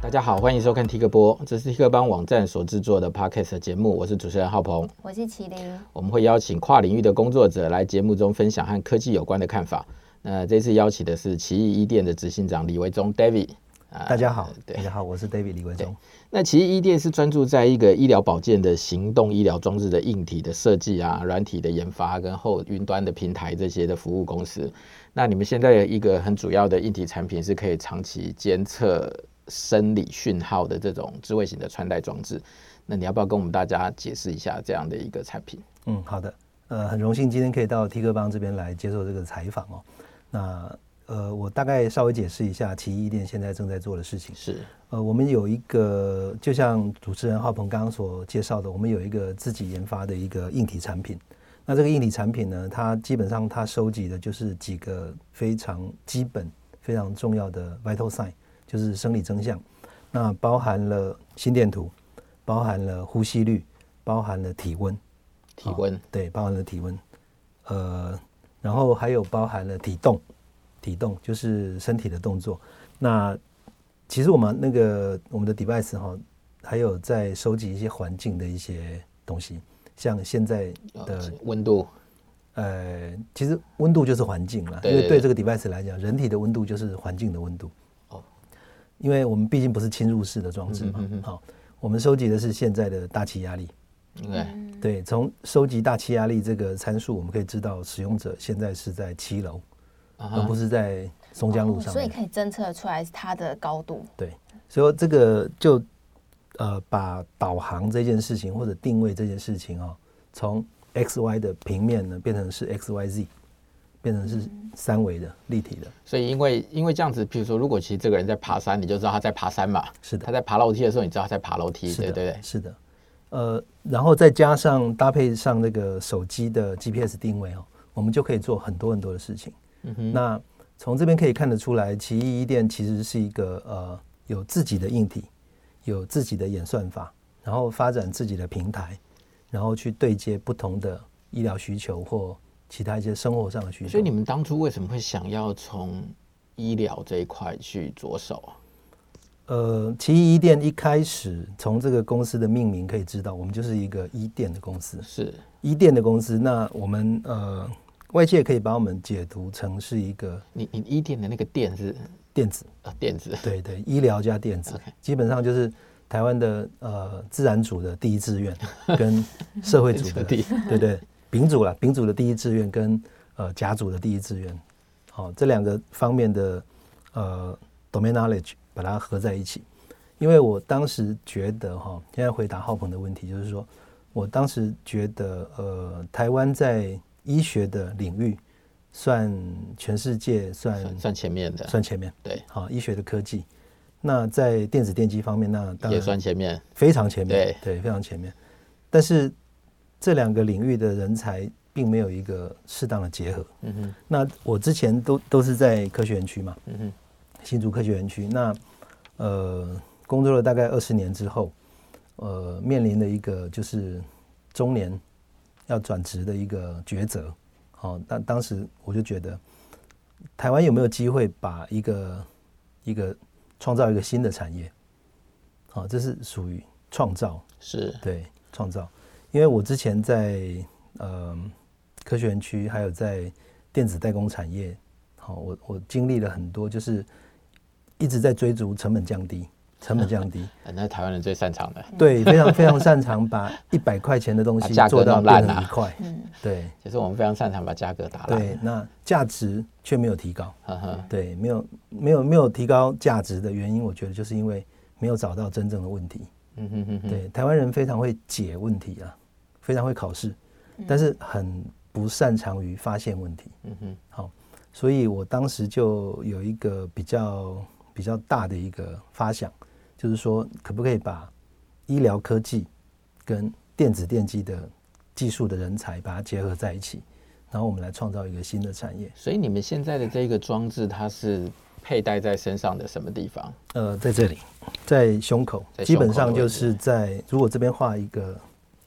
大家好，欢迎收看 T 个播，这是 T 个邦网站所制作的 Podcast 节目，我是主持人浩鹏，我是麒麟，我们会邀请跨领域的工作者来节目中分享和科技有关的看法。那这次邀请的是奇异医电的执行长李维忠 David。大家好，对，大家好，我是 David 李维忠。那奇异医电是专注在一个医疗保健的行动医疗装置的硬体的设计啊、软体的研发跟后云端的平台这些的服务公司。那你们现在有一个很主要的硬体产品是可以长期监测。生理讯号的这种智慧型的穿戴装置，那你要不要跟我们大家解释一下这样的一个产品？嗯，好的，呃，很荣幸今天可以到 T 哥帮这边来接受这个采访哦。那呃，我大概稍微解释一下奇异店现在正在做的事情。是，呃，我们有一个，就像主持人浩鹏刚刚所介绍的，我们有一个自己研发的一个硬体产品。那这个硬体产品呢，它基本上它收集的就是几个非常基本、非常重要的 vital sign。就是生理征象，那包含了心电图，包含了呼吸率，包含了体温，体温、哦、对，包含了体温，呃，然后还有包含了体动，体动就是身体的动作。那其实我们那个我们的 device 哈，还有在收集一些环境的一些东西，像现在的温度，呃，其实温度就是环境了，因为对这个 device 来讲，人体的温度就是环境的温度。因为我们毕竟不是侵入式的装置嘛，好、嗯嗯哦，我们收集的是现在的大气压力。对，对，从收集大气压力这个参数，我们可以知道使用者现在是在七楼，啊、而不是在松江路上、哦。所以可以侦测出来它的高度。对，所以这个就呃把导航这件事情或者定位这件事情哦，从 X Y 的平面呢变成是 X Y Z。变成是三维的立体的，所以因为因为这样子，比如说，如果其实这个人在爬山，你就知道他在爬山嘛。是的，他在爬楼梯的时候，你知道他在爬楼梯，对对对。是的，呃，然后再加上搭配上那个手机的 GPS 定位哦，我们就可以做很多很多的事情。嗯哼。那从这边可以看得出来，奇异医店其实是一个呃有自己的硬体，有自己的演算法，然后发展自己的平台，然后去对接不同的医疗需求或。其他一些生活上的需求，所以你们当初为什么会想要从医疗这一块去着手啊？呃，奇异医电一开始从这个公司的命名可以知道，我们就是一个医电的公司，是医电的公司。那我们呃，外界可以把我们解读成是一个，你你医电的那个电是电子啊，电子，对对，医疗加电子.基本上就是台湾的呃自然组的第一志愿 跟社会组的，对对对。丙组了，丙组的第一志愿跟呃甲组的第一志愿，好、哦，这两个方面的呃 domain knowledge 把它合在一起。因为我当时觉得哈、哦，现在回答浩鹏的问题，就是说我当时觉得呃，台湾在医学的领域算全世界算算，算前面的，算前面。对，好、哦，医学的科技，那在电子电机方面，那当然也算前面，非常前面，对。对，非常前面。但是这两个领域的人才并没有一个适当的结合。嗯哼。那我之前都都是在科学园区嘛。嗯哼。新竹科学园区，那呃工作了大概二十年之后，呃面临的一个就是中年要转职的一个抉择。好，那当时我就觉得，台湾有没有机会把一个一个创造一个新的产业？好，这是属于创造。是。对，创造。因为我之前在呃科学园区，还有在电子代工产业，好，我我经历了很多，就是一直在追逐成本降低，成本降低。那台湾人最擅长的。对，非常非常擅长把一百块钱的东西做到变成一块。嗯，对。其实我们非常擅长把价格打烂。对，那价值却没有提高。对，没有没有没有提高价值的原因，我觉得就是因为没有找到真正的问题。嗯哼哼哼，对，台湾人非常会解问题啊，非常会考试，但是很不擅长于发现问题。嗯哼，好，所以我当时就有一个比较比较大的一个发想，就是说，可不可以把医疗科技跟电子电机的技术的人才把它结合在一起，然后我们来创造一个新的产业。所以你们现在的这个装置，它是？佩戴在身上的什么地方？呃，在这里，在胸口，基本上就是在。如果这边画一个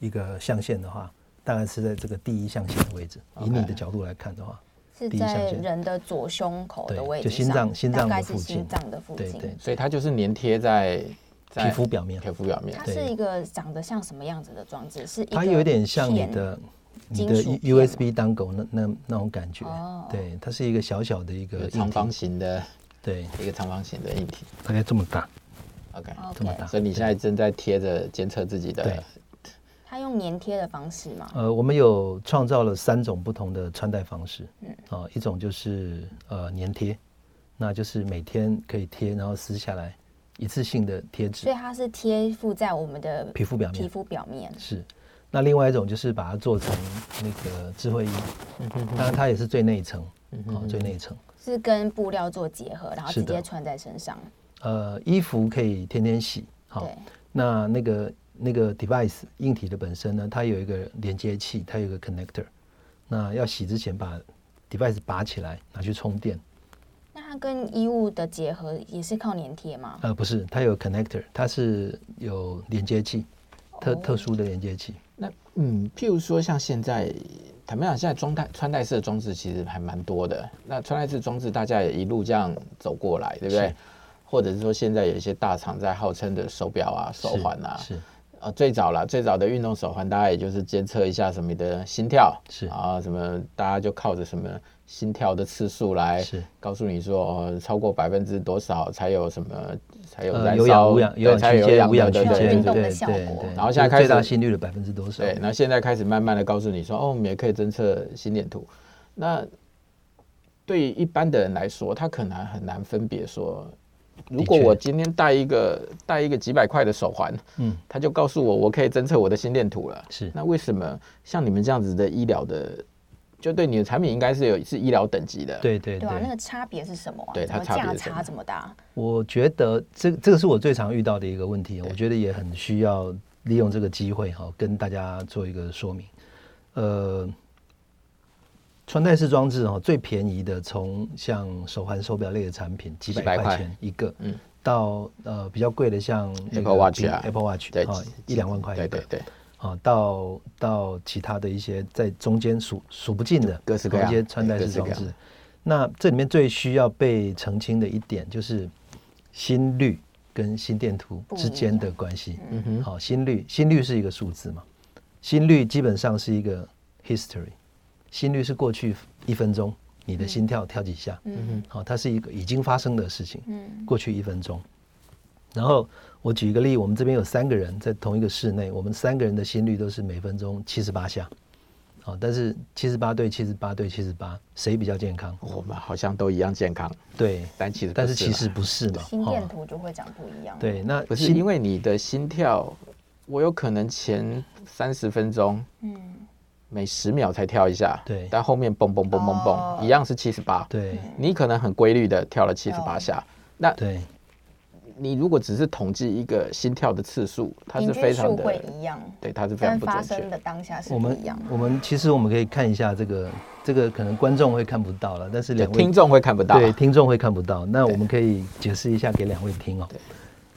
一个象限的话，大概是在这个第一象限的位置。以你的角度来看的话，是在人的左胸口的位置，就心脏心脏的附近，心脏的附近，对对，所以它就是粘贴在皮肤表面，皮肤表面。它是一个长得像什么样子的装置？是它有点像你的你的 USB dongle 那那那种感觉，哦。对，它是一个小小的一个长方形的，对，一个长方形的硬体，大概这么大，OK，这么大。所以你现在正在贴着监测自己的。它用粘贴的方式吗？呃，我们有创造了三种不同的穿戴方式。嗯，啊，一种就是呃粘贴，那就是每天可以贴，然后撕下来一次性的贴纸。所以它是贴附在我们的皮肤表面。皮肤表面是。那另外一种就是把它做成那个智慧衣，当然它也是最内层，嗯哼哼，最内层是跟布料做结合，然后直接穿在身上。呃，衣服可以天天洗。好，对那那个。那个 device 硬体的本身呢，它有一个连接器，它有一个 connector。那要洗之前把 device 拔起来，拿去充电。那它跟衣物的结合也是靠粘贴吗？呃，不是，它有 connector，它是有连接器，特、oh. 特殊的连接器。那嗯，譬如说像现在，坦白讲，现在装戴穿戴式的装置其实还蛮多的。那穿戴式装置大家也一路这样走过来，对不对？或者是说现在有一些大厂在号称的手表啊、手环啊，是。是啊，最早了，最早的运动手环，大家也就是监测一下什么的心跳，是啊，什么大家就靠着什么心跳的次数来告诉你说，哦，超过百分之多少才有什么才有燃烧，对，才有有氧的对对对对。然后现在开始最大心率的百分之多少？对，那现在开始慢慢的告诉你说，哦，我们也可以侦测心电图。那对于一般的人来说，他可能很难分别说。如果我今天带一个带一个几百块的手环，嗯，他就告诉我我可以侦测我的心电图了。是，那为什么像你们这样子的医疗的，就对你的产品应该是有是医疗等级的？对对对，对啊，那个差别是什么啊？对，它价差这么大？我觉得这这个是我最常遇到的一个问题，我觉得也很需要利用这个机会哈，跟大家做一个说明。呃。穿戴式装置哦，最便宜的从像手环、手表类的产品，几百块。钱一个，嗯，到呃比较贵的像 Apple Watch 啊，Apple Watch 对，一两万块一个，对对对，啊，到到其他的一些在中间数数不尽的各式各样。一些穿戴式装置。那这里面最需要被澄清的一点就是心率跟心电图之间的关系。嗯。哼，好，心率心率是一个数字嘛，心率基本上是一个 history。心率是过去一分钟你的心跳跳几下，嗯哼，好，它是一个已经发生的事情，嗯，过去一分钟。然后我举一个例，我们这边有三个人在同一个室内，我们三个人的心率都是每分钟七十八下，好，但是七十八对七十八对七十八，谁比较健康？我们好像都一样健康，对，但其实但是其实不是嘛，心电图就会讲不一样。对，那不是因为你的心跳，我有可能前三十分钟，嗯。每十秒才跳一下，对，但后面蹦蹦蹦蹦蹦，一样是七十八，对，你可能很规律的跳了七十八下，那对，你如果只是统计一个心跳的次数，它是非常的会一样，对，它是非常不准确。发生的当下是我们我们其实我们可以看一下这个这个可能观众会看不到了，但是两位听众会看不到，对，听众会看不到，那我们可以解释一下给两位听哦。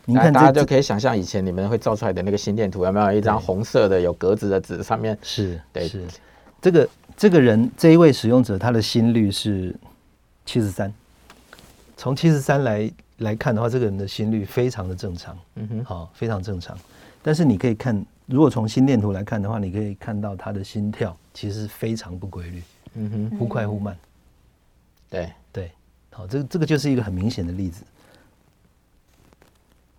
你看，大家就可以想象以前你们会造出来的那个心电图，有没有一张红色的有格子的纸，上面是对是。这个这个人这一位使用者，他的心率是七十三。从七十三来来看的话，这个人的心率非常的正常，嗯哼，好，非常正常。但是你可以看，如果从心电图来看的话，你可以看到他的心跳其实非常不规律，嗯哼，忽快忽慢。对对，好，这个这个就是一个很明显的例子。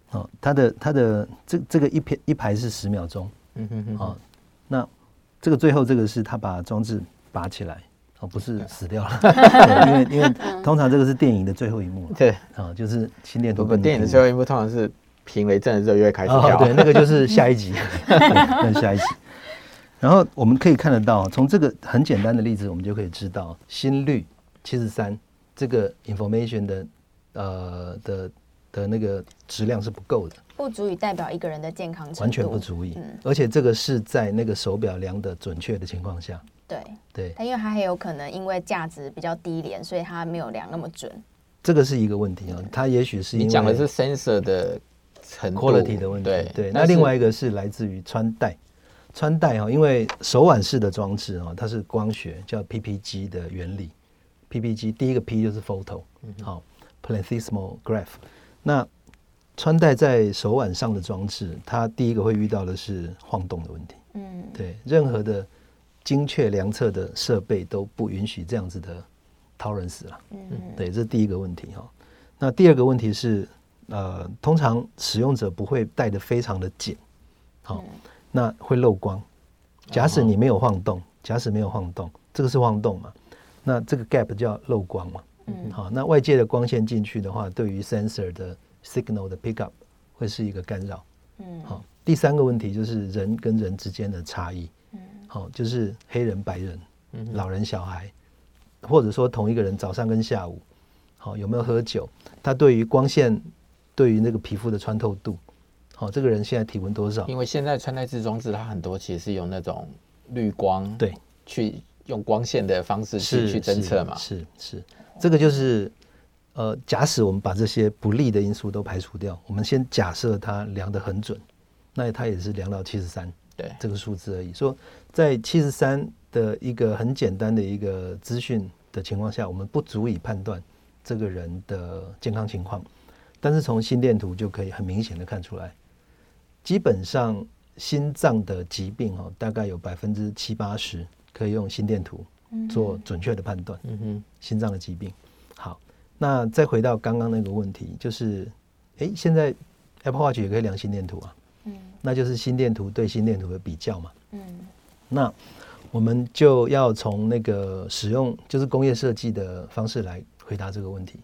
好，他的他的这这个一片一排是十秒钟，嗯哼哼，哦，那。这个最后这个是他把装置拔起来，哦，不是死掉了，因为因为通常这个是电影的最后一幕，对，啊，就是心电图。不过电影的最后一幕通常是平雷震的热乐开始跳，对，那个就是下一集，那下一集。然后我们可以看得到，从这个很简单的例子，我们就可以知道心率七十三这个 information 的呃的的那个质量是不够的。不足以代表一个人的健康程度，完全不足以。嗯，而且这个是在那个手表量的准确的情况下。对对，它因为它还有可能因为价值比较低廉，所以它没有量那么准。这个是一个问题啊，它也许是因为你讲的是 sensor 的程度 quality 的问题。对对，那另外一个是来自于穿戴，穿戴哈，因为手腕式的装置啊，它是光学叫 PPG 的原理，PPG，第一个 P 就是 photo，好，Platysmal graph。那穿戴在手腕上的装置，它第一个会遇到的是晃动的问题。嗯，对，任何的精确量测的设备都不允许这样子的 tolerance 了。嗯，对，这是第一个问题哈。那第二个问题是，呃，通常使用者不会戴的非常的紧，好，那会漏光。假使你没有晃动，假使没有晃动，这个是晃动嘛？那这个 gap 叫漏光嘛？嗯，好，那外界的光线进去的话，对于 sensor 的 signal 的 pick up 会是一个干扰。嗯，好，第三个问题就是人跟人之间的差异。嗯，好，就是黑人、白人、老人、小孩，或者说同一个人早上跟下午，好，有没有喝酒？他对于光线，对于那个皮肤的穿透度，好，这个人现在体温多少？因为现在穿戴式装置它很多其实是用那种滤光，对，去用光线的方式去去侦测嘛。是是，是，这个就是。呃，假使我们把这些不利的因素都排除掉，我们先假设它量得很准，那它也是量到七十三，对这个数字而已。说在七十三的一个很简单的一个资讯的情况下，我们不足以判断这个人的健康情况，但是从心电图就可以很明显的看出来，基本上心脏的疾病哦，大概有百分之七八十可以用心电图做准确的判断。嗯哼，心脏的疾病。好那再回到刚刚那个问题，就是，哎，现在 Apple Watch 也可以量心电图啊，嗯，那就是心电图对心电图的比较嘛，嗯，那我们就要从那个使用就是工业设计的方式来回答这个问题。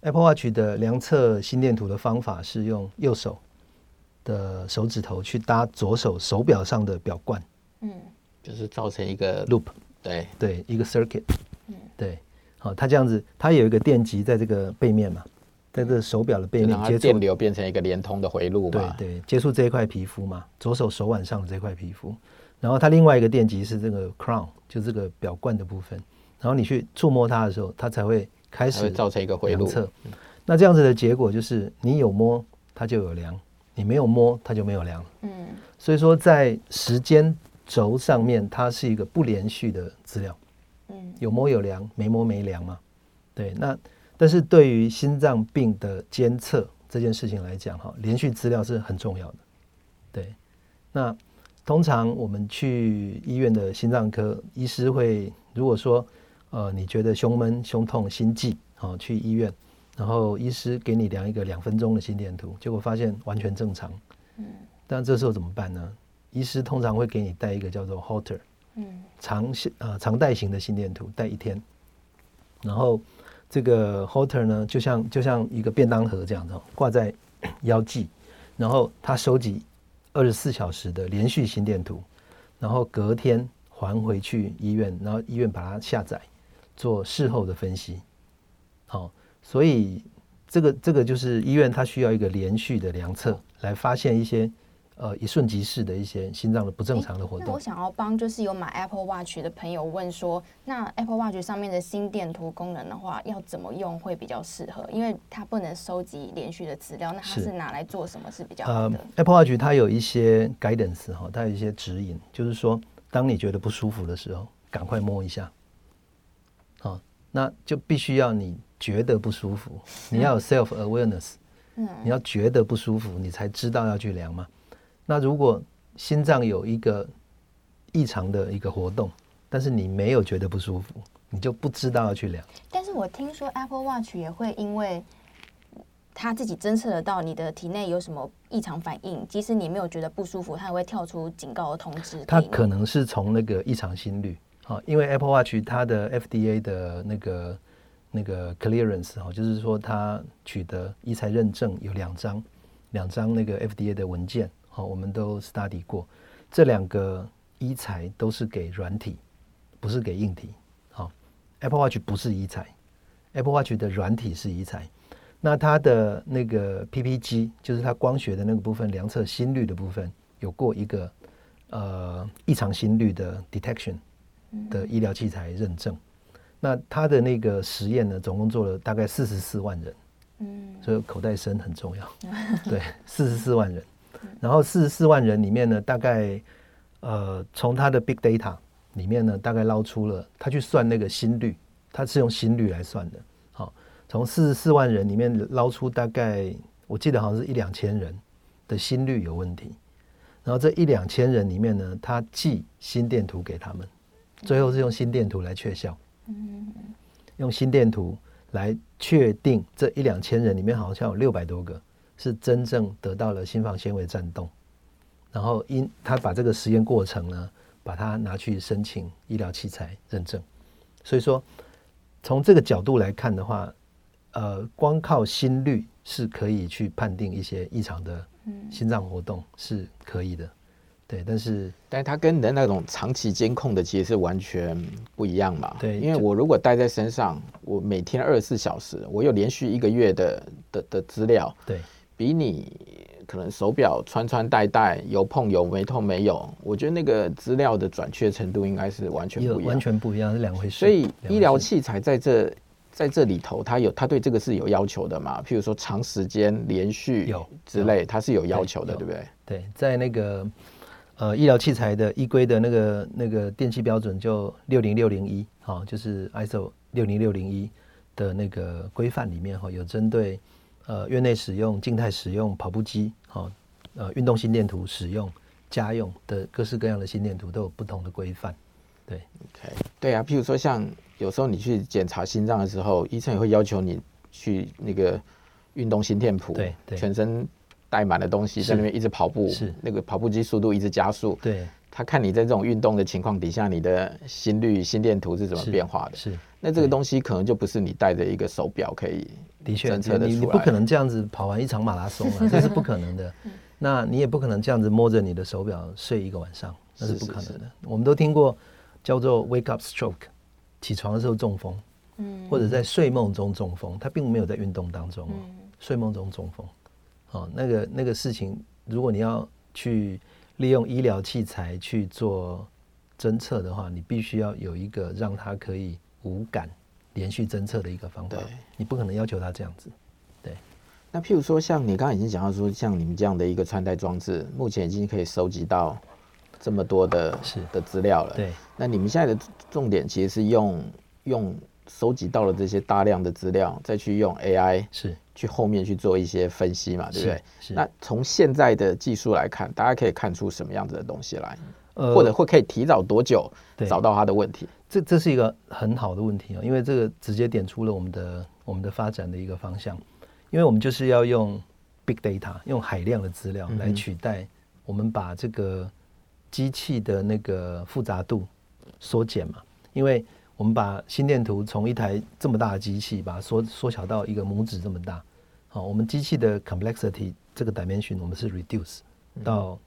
Apple Watch 的量测心电图的方法是用右手的手指头去搭左手手表上的表冠，嗯，就是造成一个 loop，对对，一个 circuit，嗯，对。好，它这样子，它有一个电极在这个背面嘛，在这个手表的背面接触，电流变成一个连通的回路嘛。对对，接触这一块皮肤嘛，左手手腕上的这块皮肤，然后它另外一个电极是这个 crown，就这个表冠的部分，然后你去触摸它的时候，它才会开始造成一个回路。那这样子的结果就是，你有摸它就有量，你没有摸它就没有量。嗯，所以说在时间轴上面，它是一个不连续的资料。嗯，有摸有量，没摸没量嘛？对，那但是对于心脏病的监测这件事情来讲，哈，连续资料是很重要的。对，那通常我们去医院的心脏科医师会，如果说呃你觉得胸闷、胸痛、心悸，好，去医院，然后医师给你量一个两分钟的心电图，结果发现完全正常。嗯，但这时候怎么办呢？医师通常会给你带一个叫做 Holter。嗯，长线呃长带型的心电图带一天，然后这个 Holter 呢，就像就像一个便当盒这样的挂在腰际，然后它收集二十四小时的连续心电图，然后隔天还回去医院，然后医院把它下载做事后的分析。好，所以这个这个就是医院它需要一个连续的量测来发现一些。呃，一瞬即逝的一些心脏的不正常的活动。那我想要帮就是有买 Apple Watch 的朋友问说，那 Apple Watch 上面的心电图功能的话，要怎么用会比较适合？因为它不能收集连续的资料，那它是拿来做什么是比较好的？呃，Apple Watch 它有一些 guidance 哈，它有一些指引，就是说，当你觉得不舒服的时候，赶快摸一下。好，那就必须要你觉得不舒服，你要有 self awareness，嗯，你要觉得不舒服，你才知道要去量嘛。那如果心脏有一个异常的一个活动，但是你没有觉得不舒服，你就不知道要去量。但是我听说 Apple Watch 也会因为它自己侦测得到你的体内有什么异常反应，即使你没有觉得不舒服，它也会跳出警告的通知。它可能是从那个异常心率，啊，因为 Apple Watch 它的 FDA 的那个那个 clearance 哈，就是说它取得医材认证有两张，两张那个 FDA 的文件。好，我们都 study 过，这两个医材都是给软体，不是给硬体。好，Apple Watch 不是医材，Apple Watch 的软体是医材。那它的那个 PPG，就是它光学的那个部分，量测心率的部分，有过一个呃异常心率的 detection 的医疗器材认证。那它的那个实验呢，总共做了大概四十四万人。嗯，所以口袋深很重要。对，四十四万人。然后四十四万人里面呢，大概呃从他的 big data 里面呢，大概捞出了他去算那个心率，他是用心率来算的。好，从四十四万人里面捞出大概，我记得好像是一两千人的心率有问题，然后这一两千人里面呢，他寄心电图给他们，最后是用心电图来确效。嗯，用心电图来确定这一两千人里面好像有六百多个是真正得到了心房纤维颤动，然后因他把这个实验过程呢，把它拿去申请医疗器材认证，所以说。从这个角度来看的话，呃，光靠心率是可以去判定一些异常的心脏活动是可以的，对。但是，但是它跟你的那种长期监控的其实是完全不一样嘛。对，因为我如果带在身上，我每天二十四小时，我有连续一个月的的的资料，对，比你。可能手表穿穿戴戴有碰有没痛没有，我觉得那个资料的准确程度应该是完全不一样，完全不一样是两回事。所以医疗器材在这在这里头，它有它对这个是有要求的嘛？譬如说长时间连续有之类，它是有要求的，对不对？对，在那个呃医疗器材的依规的那个那个电器标准就六零六零一，好，就是 ISO 六零六零一的那个规范里面哈，有针对。呃，院内使用、静态使用跑步机，好，呃，运动心电图使用、家用的各式各样的心电图都有不同的规范。对，OK，对啊，譬如说像有时候你去检查心脏的时候，医生也会要求你去那个运动心电图，对，全身带满的东西在那边一直跑步，是那个跑步机速度一直加速，对，他看你在这种运动的情况底下，你的心率、心电图是怎么变化的？是，是那这个东西可能就不是你带着一个手表可以。的确，你你不可能这样子跑完一场马拉松啊，这是不可能的。那你也不可能这样子摸着你的手表睡一个晚上，那是不可能的。是是是我们都听过叫做 wake up stroke，起床的时候中风，嗯，或者在睡梦中中风，他并没有在运动当中，睡梦中中风，哦，那个那个事情，如果你要去利用医疗器材去做侦测的话，你必须要有一个让他可以无感。连续侦测的一个方法，你不可能要求他这样子。对，那譬如说，像你刚刚已经讲到说，像你们这样的一个穿戴装置，目前已经可以收集到这么多的是的资料了。对，那你们现在的重点其实是用用收集到了这些大量的资料，再去用 AI 是去后面去做一些分析嘛，对不对？是。那从现在的技术来看，大家可以看出什么样子的东西来？呃，或者会可以提早多久找到他的问题？这这是一个很好的问题啊，因为这个直接点出了我们的我们的发展的一个方向，因为我们就是要用 big data，用海量的资料来取代我们把这个机器的那个复杂度缩减嘛，因为我们把心电图从一台这么大的机器把它缩缩小到一个拇指这么大，好，我们机器的 complexity 这个 dimension 我们是 reduce 到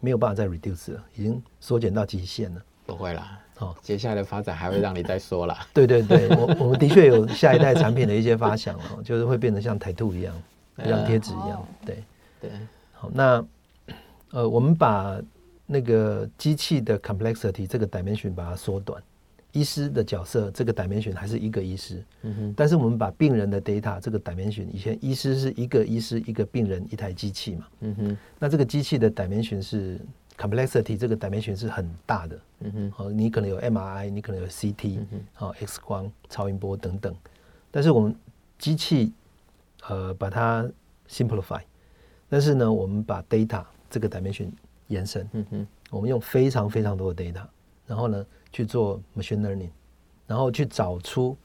没有办法再 reduce 了，已经缩减到极限了。不会啦。哦，接下来的发展还会让你再说啦。对对对，我我们的确有下一代产品的一些发想哦，就是会变得像台兔一样，像贴纸一样。对对，好，那呃，我们把那个机器的 complexity 这个 dimension 把它缩短，医师的角色这个 dimension 还是一个医师，嗯哼，但是我们把病人的 data 这个 dimension，以前医师是一个医师一个病人一台机器嘛，嗯哼，那这个机器的 dimension 是。Complexity 这个 dimension 是很大的，嗯哼，好，你可能有 MRI，你可能有 CT，好、嗯、X 光、超音波等等，但是我们机器呃把它 simplify，但是呢，我们把 data 这个 dimension 延伸，嗯哼，我们用非常非常多的 data，然后呢去做 machine learning，然后去找出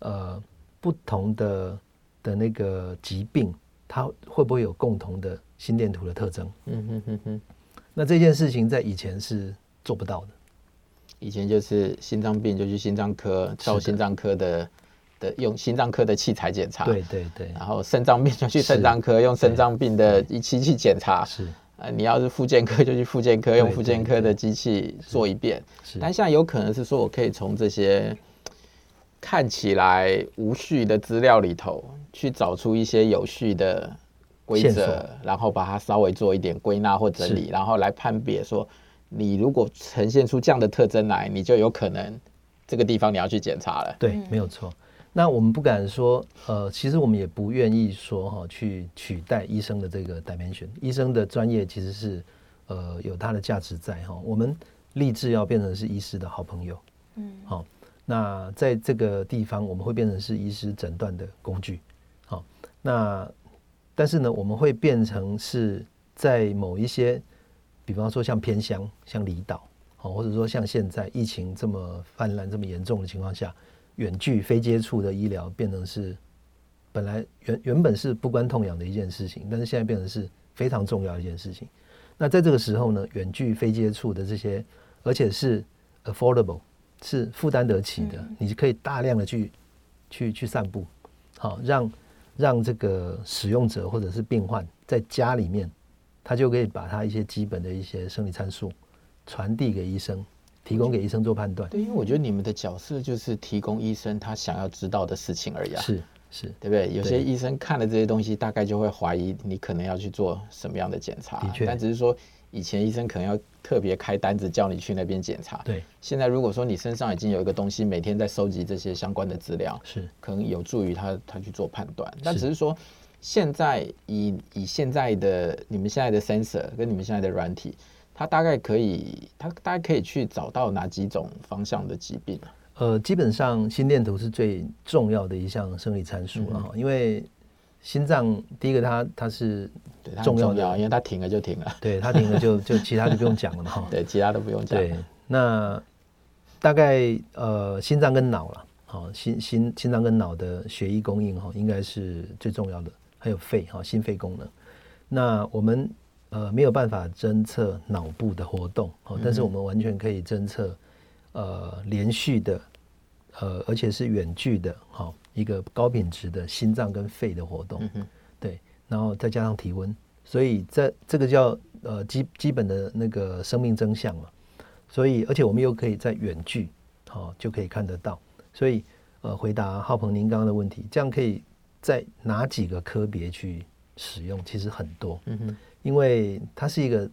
呃不同的的那个疾病，它会不会有共同的心电图的特征，嗯哼哼哼。那这件事情在以前是做不到的，以前就是心脏病就去心脏科，照心脏科的的用心脏科的器材检查，对对对，然后肾脏病就去肾脏科用肾脏病的仪器去检查，是，呃，你要是复健科就去复健科用复健科的机器做一遍，是，但现在有可能是说我可以从这些看起来无序的资料里头去找出一些有序的。规则，然后把它稍微做一点归纳或整理，然后来判别说，你如果呈现出这样的特征来，你就有可能这个地方你要去检查了。对，没有错。那我们不敢说，呃，其实我们也不愿意说哈，去取代医生的这个 dimension。医生的专业其实是呃有它的价值在哈。我们立志要变成是医师的好朋友。嗯，好。那在这个地方，我们会变成是医师诊断的工具。好，那但是呢，我们会变成是在某一些，比方说像偏乡、像离岛，好，或者说像现在疫情这么泛滥、这么严重的情况下，远距非接触的医疗变成是本来原原本是不关痛痒的一件事情，但是现在变成是非常重要的一件事情。那在这个时候呢，远距非接触的这些，而且是 affordable。是负担得起的，嗯、你可以大量的去去去散步，好让让这个使用者或者是病患在家里面，他就可以把他一些基本的一些生理参数传递给医生，提供给医生做判断。对，因为我觉得你们的角色就是提供医生他想要知道的事情而已啊。是是，对不对？有些医生看了这些东西，大概就会怀疑你可能要去做什么样的检查。的确，但只是说。以前医生可能要特别开单子叫你去那边检查，对。现在如果说你身上已经有一个东西，每天在收集这些相关的资料，是可能有助于他他去做判断。但只是说，现在以以现在的你们现在的 sensor 跟你们现在的软体，它大概可以，它大概可以去找到哪几种方向的疾病？呃，基本上心电图是最重要的一项生理参数了哈，因为。心脏第一个它，它它是重要的，因为它停了就停了，对，它停了就 就其他就不用讲了嘛，哈，对，其他都不用讲。对，那大概呃心脏跟脑了，好，心心心脏跟脑的血液供应哈，应该是最重要的，还有肺哈，心肺功能。那我们呃没有办法侦测脑部的活动，哦，但是我们完全可以侦测呃连续的呃而且是远距的，好。一个高品质的心脏跟肺的活动，对，然后再加上体温，所以这这个叫呃基基本的那个生命真相嘛。所以而且我们又可以在远距，好就可以看得到。所以呃回答浩鹏您刚刚的问题，这样可以在哪几个科别去使用？其实很多，嗯哼，因为它是一个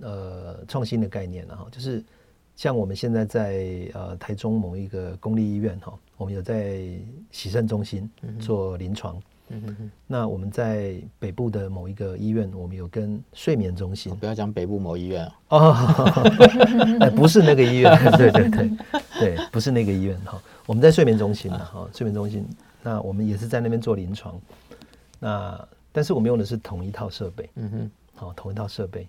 呃创新的概念，然后就是。像我们现在在呃台中某一个公立医院哈，我们有在洗肾中心做临床。嗯哼哼。那我们在北部的某一个医院，我们有跟睡眠中心。不要讲北部某医院哦，哎，不是那个医院，对对对对，不是那个医院哈。我们在睡眠中心的哈，睡眠中心。那我们也是在那边做临床。那但是我们用的是同一套设备。嗯哼。好，同一套设备。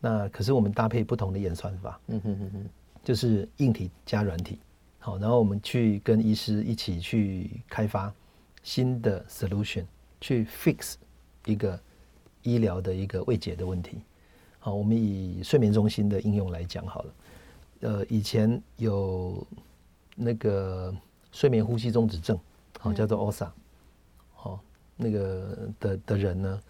那可是我们搭配不同的演算法，嗯哼哼哼，就是硬体加软体，好，然后我们去跟医师一起去开发新的 solution，去 fix 一个医疗的一个未解的问题。好，我们以睡眠中心的应用来讲好了，呃，以前有那个睡眠呼吸中止症，好，叫做 OSA，好，那个的的人呢，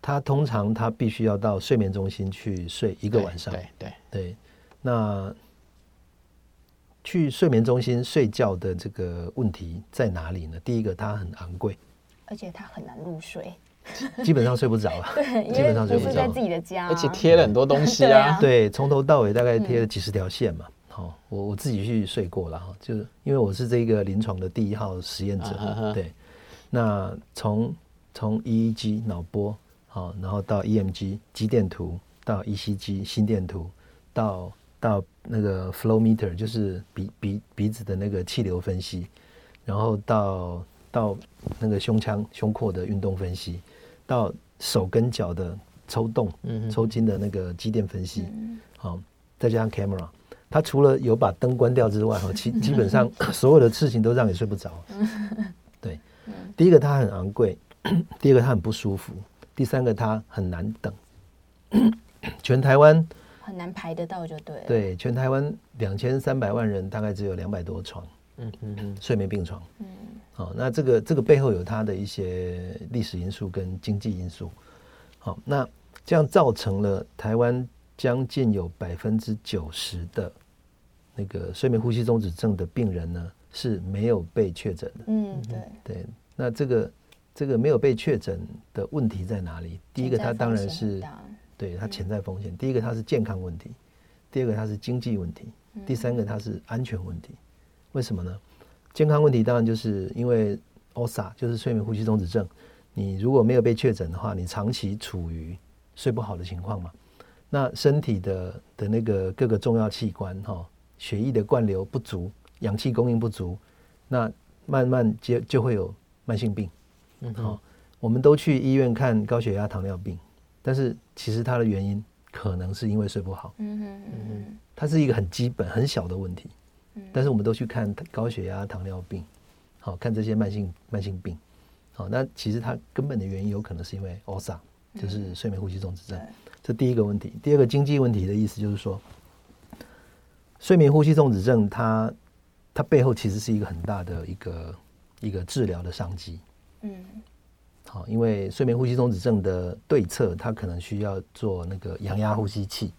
他通常他必须要到睡眠中心去睡一个晚上。对对对，那去睡眠中心睡觉的这个问题在哪里呢？第一个，它很昂贵，而且它很难入睡，基本上睡不着了。对，基本上睡不着。在自己的家，而且贴了很多东西啊。对，从头到尾大概贴了几十条线嘛。好，我我自己去睡过了哈，就是因为我是这个临床的第一号实验者。对，那从从 EEG 脑波。好，然后到 EMG 肌电图，到 ECG 心电图，到到那个 flow meter 就是鼻鼻鼻子的那个气流分析，然后到到那个胸腔胸廓的运动分析，到手跟脚的抽动、抽筋的那个肌电分析，好，再加上 camera，它除了有把灯关掉之外，哈，基基本上 所有的事情都让你睡不着。对，第一个它很昂贵，第二个它很不舒服。第三个，它很难等，全台湾很难排得到，就对。对，全台湾两千三百万人，大概只有两百多床，嗯嗯嗯，睡眠病床，嗯，好，那这个这个背后有它的一些历史因素跟经济因素，好，那这样造成了台湾将近有百分之九十的那个睡眠呼吸中止症的病人呢是没有被确诊的，嗯，对，对，那这个。这个没有被确诊的问题在哪里？第一个，它当然是对它潜在风险。第一个，它是健康问题；第二个，它是经济问题；第三个，它是安全问题。为什么呢？健康问题当然就是因为 OSA 就是睡眠呼吸中止症，你如果没有被确诊的话，你长期处于睡不好的情况嘛，那身体的的那个各个重要器官哈，血液的灌流不足，氧气供应不足，那慢慢就就会有慢性病。嗯，好，我们都去医院看高血压、糖尿病，但是其实它的原因可能是因为睡不好。嗯嗯嗯，它是一个很基本、很小的问题。但是我们都去看高血压、糖尿病，好，看这些慢性慢性病。好，那其实它根本的原因有可能是因为 OSA，就是睡眠呼吸中止症。这第一个问题。第二个经济问题的意思就是说，睡眠呼吸中止症它它背后其实是一个很大的一个一个治疗的商机。嗯，好，因为睡眠呼吸中止症的对策，它可能需要做那个阳压呼吸器，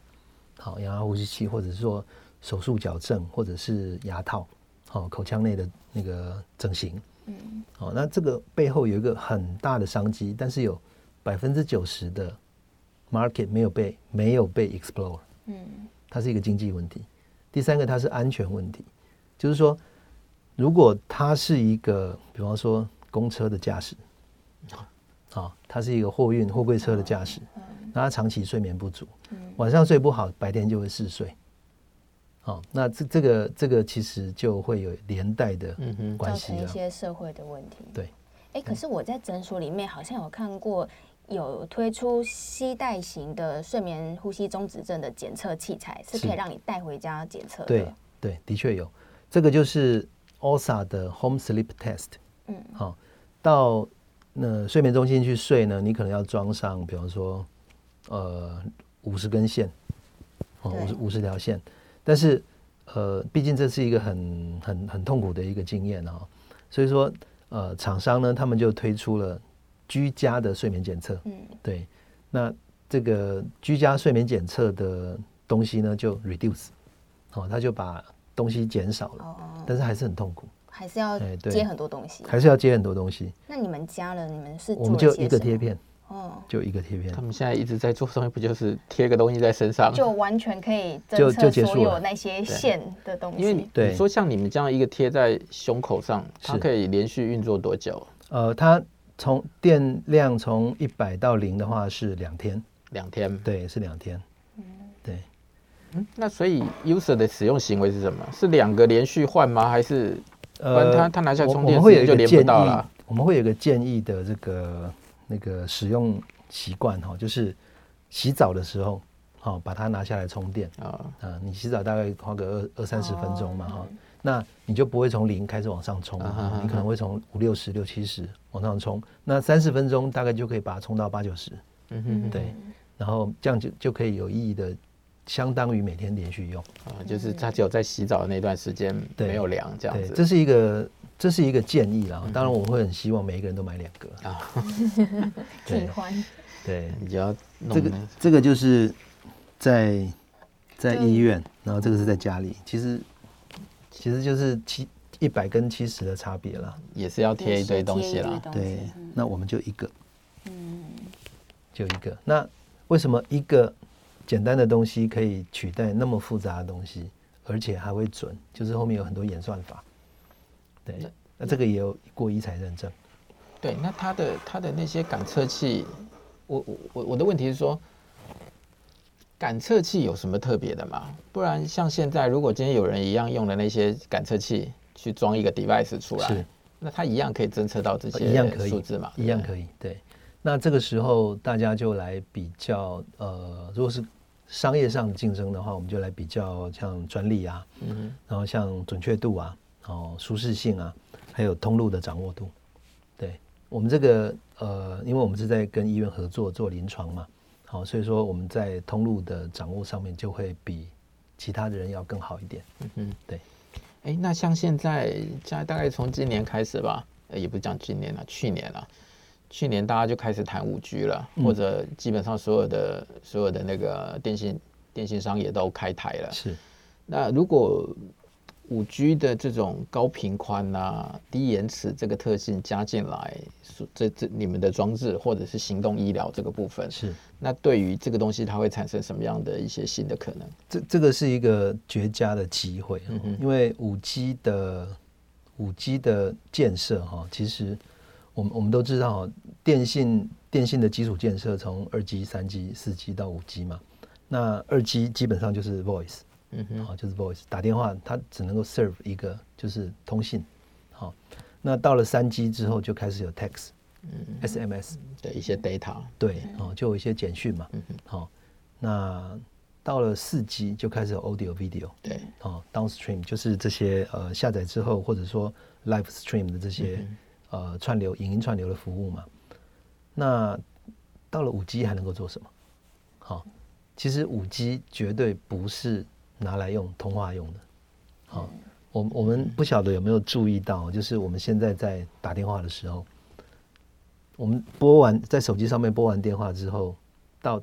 好，阳压呼吸器，或者是说手术矫正，或者是牙套，好，口腔内的那个整形。嗯，好，那这个背后有一个很大的商机，但是有百分之九十的 market 没有被没有被 explore。嗯，它是一个经济问题。第三个，它是安全问题，就是说，如果它是一个，比方说公车的驾驶，啊，他是一个货运货柜车的驾驶，那他长期睡眠不足，晚上睡不好，白天就会嗜睡。好，那这这个这个其实就会有连带的关系，造成一些社会的问题。对，哎、欸，可是我在诊所里面好像有看过有推出吸带型的睡眠呼吸中止症的检测器材，是可以让你带回家检测的。对对，的确有，这个就是 OSA 的 Home Sleep Test。嗯，好，到那睡眠中心去睡呢，你可能要装上，比方说呃五十根线，哦五十五十条线。但是，呃，毕竟这是一个很很很痛苦的一个经验啊，所以说，呃，厂商呢，他们就推出了居家的睡眠检测。嗯，对。那这个居家睡眠检测的东西呢，就 reduce，哦，他就把东西减少了，但是还是很痛苦，还是要接很多东西，还是要接很多东西。那你们家人，你们是我们就一个贴片。哦，就一个贴片。他们现在一直在做，上面不就是贴个东西在身上，就完全可以侦测所有那些线的东西。因为你说像你们这样一个贴在胸口上，它可以连续运作多久？呃，它从电量从一百到零的话是两天，两天，对，是两天。嗯，对。嗯，那所以 user 的使用行为是什么？是两个连续换吗？还是呃，他他拿下充电时就连不到了？我们会有一个建议的这个。那个使用习惯哈，就是洗澡的时候，好把它拿下来充电啊啊！你洗澡大概花个二二三十分钟嘛哈，那你就不会从零开始往上充，你可能会从五六十六七十往上冲，那三十分钟大概就可以把它冲到八九十，嗯哼，对，然后这样就就可以有意义的，相当于每天连续用。啊，就是他只有在洗澡的那段时间没有凉这样子，这是一个。这是一个建议啦，当然我会很希望每一个人都买两个。啊，喜欢。对，你要这个这个就是在在医院，然后这个是在家里，其实其实就是七一百跟七十的差别了，也是要贴一堆东西啦。对，那我们就一个，嗯，就一个。那为什么一个简单的东西可以取代那么复杂的东西，而且还会准？就是后面有很多演算法。对，那这个也有过一才认证。对，那它的它的那些感测器，我我我我的问题是说，感测器有什么特别的吗？不然像现在，如果今天有人一样用的那些感测器去装一个 device 出来，那它一样可以侦测到这些一样可以数字嘛？一样可以。对，那这个时候大家就来比较，呃，如果是商业上的竞争的话，我们就来比较像专利啊，嗯，然后像准确度啊。哦，舒适性啊，还有通路的掌握度，对我们这个呃，因为我们是在跟医院合作做临床嘛，好，所以说我们在通路的掌握上面就会比其他的人要更好一点。嗯哼，对。哎、欸，那像现在，在大概从今年开始吧，也不讲今年了，去年了，去年大家就开始谈五 G 了，嗯、或者基本上所有的所有的那个电信电信商也都开台了。是。那如果五 G 的这种高频宽啊、低延迟这个特性加进来，这这你们的装置或者是行动医疗这个部分是，那对于这个东西它会产生什么样的一些新的可能？这这个是一个绝佳的机会，嗯哼，因为五 G 的五 G 的建设哈，其实我们我们都知道，电信电信的基础建设从二 G、三 G、四 G 到五 G 嘛，那二 G 基本上就是 voice。嗯哼，好，就是 voice 打电话，它只能够 serve 一个就是通信，好，那到了三 G 之后就开始有 text，嗯，SMS 的一些 data，对，哦，就有一些简讯嘛，嗯哼，好，那到了四 G 就开始有 audio video，对，哦，downstream 就是这些呃下载之后或者说 live stream 的这些、嗯、呃串流影音串流的服务嘛，那到了五 G 还能够做什么？好，其实五 G 绝对不是。拿来用通话用的，好，我我们不晓得有没有注意到，就是我们现在在打电话的时候，我们拨完在手机上面拨完电话之后，到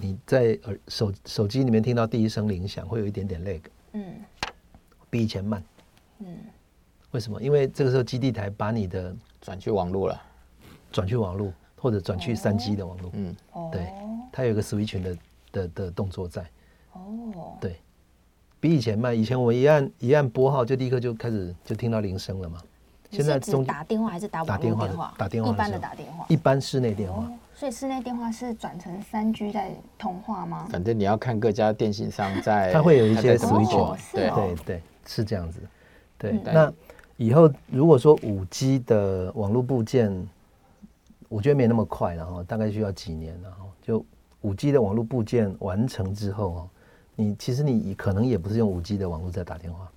你在耳手手机里面听到第一声铃响，会有一点点 lag，嗯，比以前慢，嗯，为什么？因为这个时候基地台把你的转去网络了，转去网络或者转去三 G 的网络，嗯，对，它有一个 switch 的的的动作在，哦，对。比以前慢，以前我们一按一按拨号就立刻就开始就听到铃声了嘛。现在中打电话还是打打电话？打电话，一般的打电话，一般室内电话。哦，所以室内电话是转成三 G 在通话吗？反正你要看各家电信商在，它会有一些 switch，哦，对对对，是这样子。对，嗯，那以后如果说五 G 的网络部件，我觉得没那么快了哈，大概需要几年了哈。就五 G 的网络部件完成之后哦你其实你可能也不是用五 G 的网络在打电话，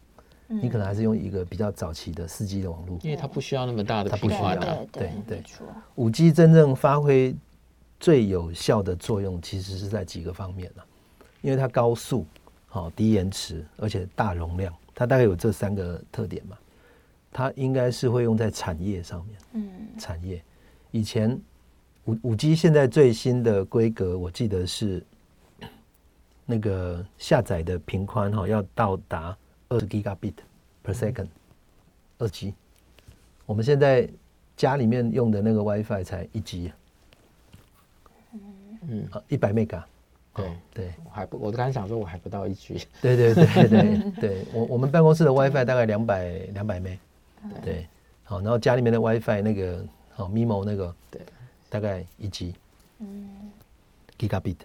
嗯，你可能还是用一个比较早期的四 G 的网络，因为它不需要那么大的频宽的。对对，五 G 真正发挥最有效的作用，其实是在几个方面了，因为它高速、好低延迟，而且大容量，它大概有这三个特点嘛。它应该是会用在产业上面。嗯，产业以前五五 G 现在最新的规格，我记得是。那个下载的频宽哈要到达二十 Gigabit per second，二 G。我们现在家里面用的那个 WiFi 才一 G，嗯，一百 Mega。对对，我还不，我刚才想说我还不到一 G。对对对对 对，我我们办公室的 WiFi 大概两百两百 M，对，好，然后家里面的 WiFi 那个好 MIMO 那个，对，大概一 G，嗯，Gigabit。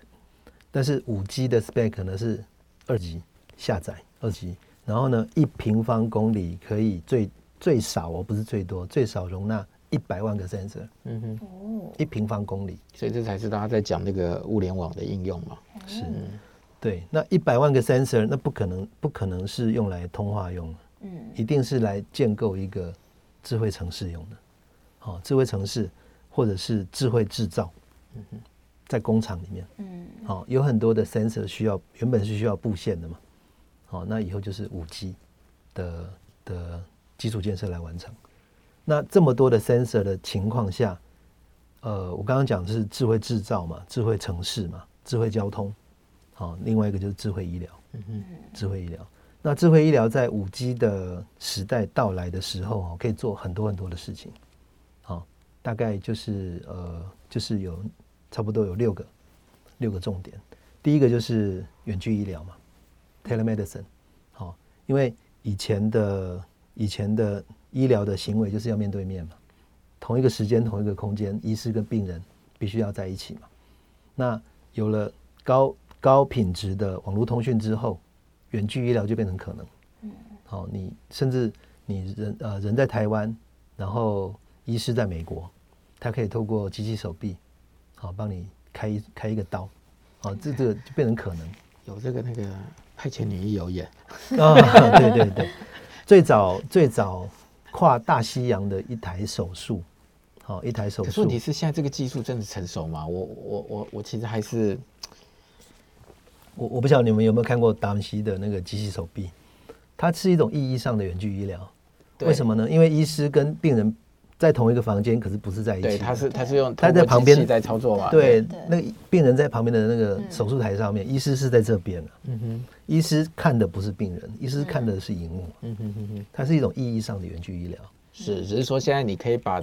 但是五 G 的 spec 呢是二 G 下载二 G，然后呢一平方公里可以最最少哦，不是最多，最少容纳一百万个 sensor。嗯哼，哦，一平方公里，所以这才是大家在讲那个物联网的应用嘛。是，对，那一百万个 sensor，那不可能不可能是用来通话用的，嗯，一定是来建构一个智慧城市用的。好，智慧城市或者是智慧制造。嗯哼。在工厂里面，嗯，好，有很多的 sensor 需要，原本是需要布线的嘛，好，那以后就是五 G 的的基础建设来完成。那这么多的 sensor 的情况下，呃，我刚刚讲的是智慧制造嘛，智慧城市嘛，智慧交通，好，另外一个就是智慧医疗，嗯嗯，智慧医疗。那智慧医疗在五 G 的时代到来的时候，可以做很多很多的事情，好，大概就是呃，就是有。差不多有六个，六个重点。第一个就是远距医疗嘛，telemedicine。好，因为以前的以前的医疗的行为就是要面对面嘛，同一个时间、同一个空间，医师跟病人必须要在一起嘛。那有了高高品质的网络通讯之后，远距医疗就变成可能。嗯。好，你甚至你人呃人在台湾，然后医师在美国，他可以透过机器手臂。好，帮你开一开一个刀，好，这这个就变成可能有这个那个派遣女医有演啊，对对对，最早最早跨大西洋的一台手术，好，一台手术。可是问题是现在这个技术真的成熟吗？我我我我其实还是我我不晓得你们有没有看过达文西的那个机器手臂，它是一种意义上的远距医疗，为什么呢？因为医师跟病人。在同一个房间，可是不是在一起。对，他是他是用他在旁边在操作嘛。对，那个病人在旁边的那个手术台上面，医师是在这边。嗯哼，医师看的不是病人，医师看的是荧幕。嗯哼哼哼，它是一种意义上的远距医疗。是，只是说现在你可以把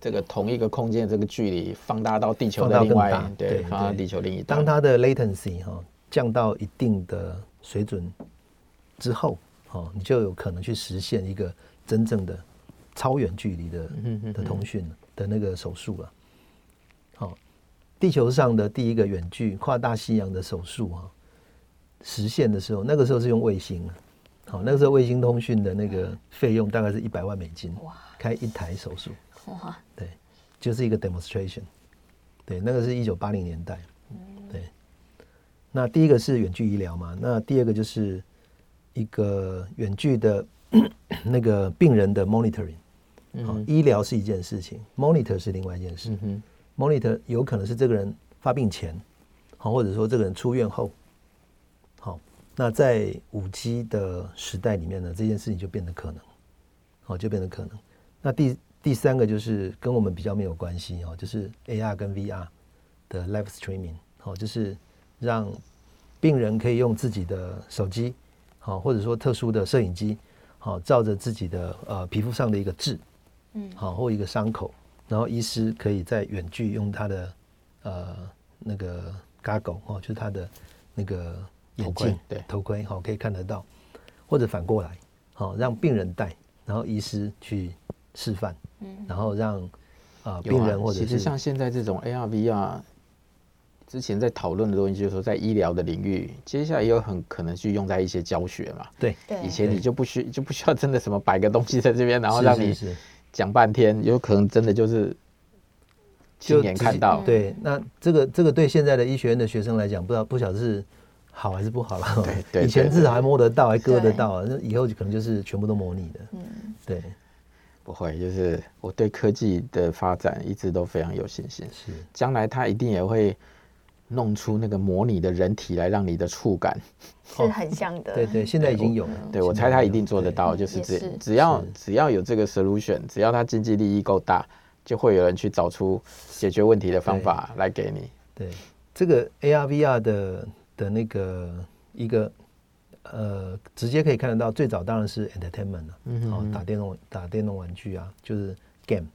这个同一个空间这个距离放大到地球的另外，对，放到地球另一端。当它的 latency 哈降到一定的水准之后，哦，你就有可能去实现一个真正的。超远距离的的通讯的那个手术了，好，地球上的第一个远距跨大西洋的手术啊，实现的时候，那个时候是用卫星，好，那个时候卫星通讯的那个费用大概是一百万美金，哇，开一台手术，哇，对，就是一个 demonstration，对，那个是一九八零年代，对，那第一个是远距医疗嘛，那第二个就是一个远距的 那个病人的 monitoring，嗯，医疗是一件事情，monitor 是另外一件事，嗯 monitor 有可能是这个人发病前，好，或者说这个人出院后，好，那在五 G 的时代里面呢，这件事情就变得可能，好，就变得可能。那第第三个就是跟我们比较没有关系哦，就是 AR 跟 VR 的 live streaming，好，就是让病人可以用自己的手机，好，或者说特殊的摄影机，好，照着自己的呃皮肤上的一个痣，嗯，好，或一个伤口。然后医师可以在远距用他的呃那个 goggle 哦，就是他的那个眼镜对头盔好、哦、可以看得到，或者反过来好、哦、让病人戴，然后医师去示范，嗯，然后让啊、呃、病人或者是其实像现在这种 AR VR 之前在讨论的东西，就是说在医疗的领域，接下来也有很可能去用在一些教学嘛，对，以前你就不需就不需要真的什么摆个东西在这边，然后让你讲半天，有可能真的就是亲眼看到。对，那这个这个对现在的医学院的学生来讲，不知道不晓得是好还是不好了。对对，以前至少还摸得到，还割得到，那以后就可能就是全部都模拟的。嗯，对，不会，就是我对科技的发展一直都非常有信心。是，将来它一定也会弄出那个模拟的人体来，让你的触感 是很像的。对对，现在已经有了。对，我猜他一定做得到，就是只只要只要有这个 solution，只要他经济利益够大，就会有人去找出解决问题的方法来给你。对，这个 AR VR 的的那个一个呃，直接可以看得到，最早当然是 entertainment 了，嗯哼，打电动打电动玩具啊，就是 game。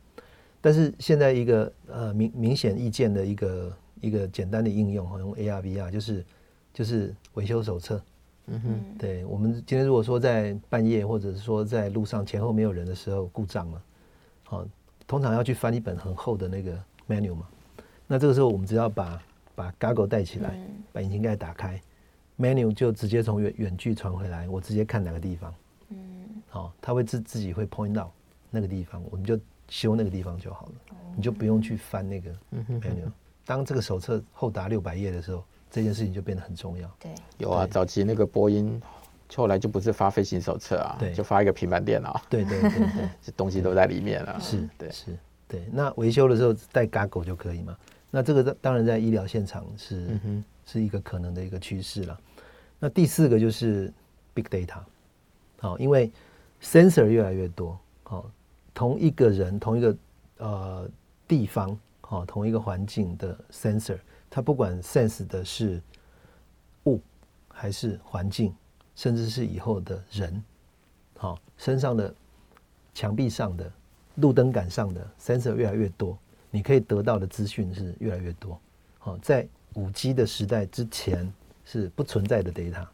但是现在一个呃明明显意见的一个。一个简单的应用，用 AR VR 就是就是维修手册。嗯哼，对，我们今天如果说在半夜或者是说在路上前后没有人的时候故障了，好，通常要去翻一本很厚的那个 menu 嘛。那这个时候我们只要把把 goggle 戴起来，把引擎盖打开，menu 就直接从远远距传回来，我直接看哪个地方。嗯，好，它会自自己会 point out 那个地方，我们就修那个地方就好了，你就不用去翻那个 menu。当这个手册厚达六百页的时候，这件事情就变得很重要。对，有啊，早期那个波音，后来就不是发飞行手册啊，对，就发一个平板电脑。对对对对，这东西都在里面了。是，对，是，对。那维修的时候带 Gaggle 就可以嘛？那这个当然在医疗现场是、嗯、是一个可能的一个趋势了。那第四个就是 Big Data，好，因为 Sensor 越来越多，好，同一个人同一个呃地方。哦，同一个环境的 sensor，它不管 sense 的是物还是环境，甚至是以后的人，好、哦，身上的、墙壁上的、路灯杆上的 sensor 越来越多，你可以得到的资讯是越来越多。好、哦，在五 G 的时代之前是不存在的 data，